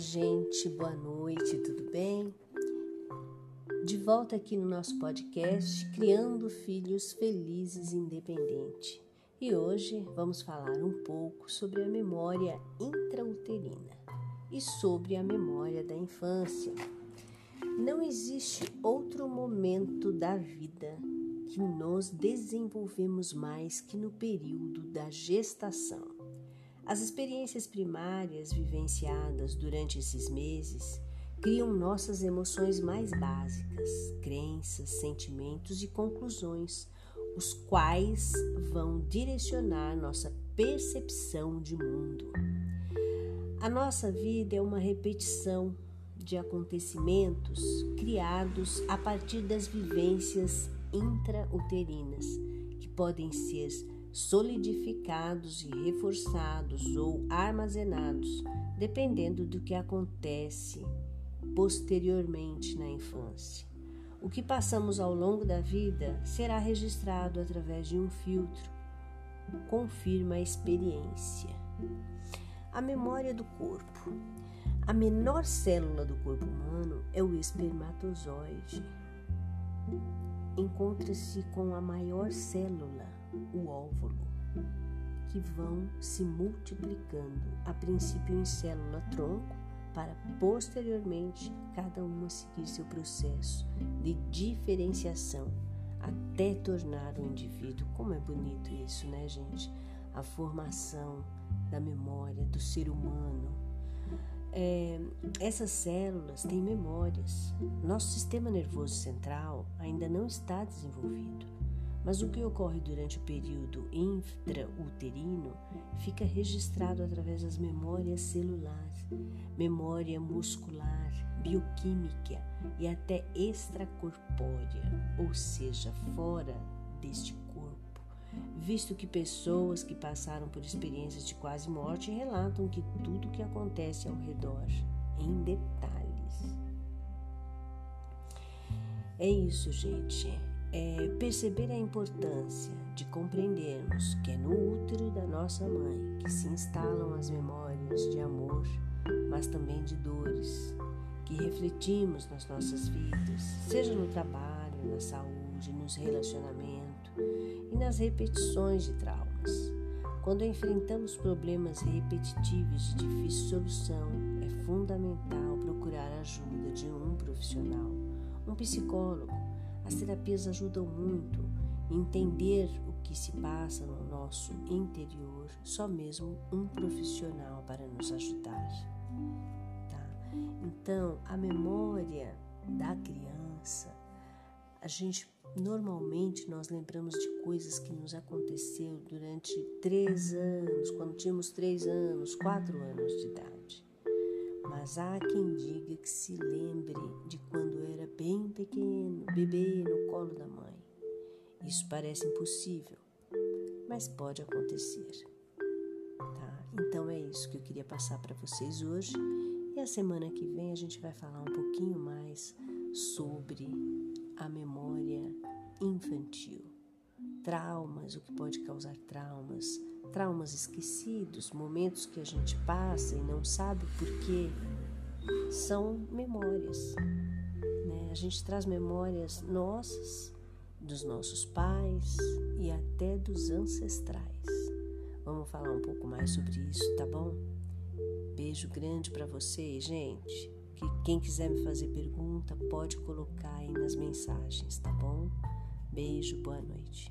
gente, boa noite, tudo bem? De volta aqui no nosso podcast Criando Filhos Felizes e Independentes. E hoje vamos falar um pouco sobre a memória intrauterina e sobre a memória da infância. Não existe outro momento da vida que nos desenvolvemos mais que no período da gestação. As experiências primárias vivenciadas durante esses meses criam nossas emoções mais básicas, crenças, sentimentos e conclusões, os quais vão direcionar nossa percepção de mundo. A nossa vida é uma repetição de acontecimentos criados a partir das vivências intrauterinas, que podem ser solidificados e reforçados ou armazenados, dependendo do que acontece posteriormente na infância. O que passamos ao longo da vida será registrado através de um filtro, confirma a experiência. A memória do corpo. A menor célula do corpo humano é o espermatozoide encontra-se com a maior célula, o óvulo, que vão se multiplicando, a princípio em célula-tronco, para posteriormente cada uma seguir seu processo de diferenciação até tornar o indivíduo. Como é bonito isso, né, gente? A formação da memória do ser humano é, essas células têm memórias. Nosso sistema nervoso central ainda não está desenvolvido, mas o que ocorre durante o período intrauterino fica registrado através das memórias celulares, memória muscular, bioquímica e até extracorpórea, ou seja, fora deste visto que pessoas que passaram por experiências de quase morte relatam que tudo o que acontece ao redor, em detalhes. É isso, gente. É perceber a importância de compreendermos que é no útero da nossa mãe que se instalam as memórias de amor, mas também de dores, que refletimos nas nossas vidas, seja no trabalho, na saúde, nos relacionamentos e nas repetições de traumas. Quando enfrentamos problemas repetitivos de difícil solução, é fundamental procurar a ajuda de um profissional, um psicólogo. As terapias ajudam muito a entender o que se passa no nosso interior, só mesmo um profissional para nos ajudar. Tá? Então, a memória da criança, a gente Normalmente nós lembramos de coisas que nos aconteceu durante três anos, quando tínhamos três anos, quatro anos de idade. Mas há quem diga que se lembre de quando era bem pequeno, bebê no colo da mãe. Isso parece impossível, mas pode acontecer. Tá? Então é isso que eu queria passar para vocês hoje. E a semana que vem a gente vai falar um pouquinho mais sobre a memória infantil. Traumas, o que pode causar traumas, traumas esquecidos, momentos que a gente passa e não sabe por quê, são memórias. Né? A gente traz memórias nossas, dos nossos pais e até dos ancestrais. Vamos falar um pouco mais sobre isso, tá bom? Beijo grande para vocês, gente que quem quiser me fazer pergunta pode colocar aí nas mensagens, tá bom? Beijo, boa noite.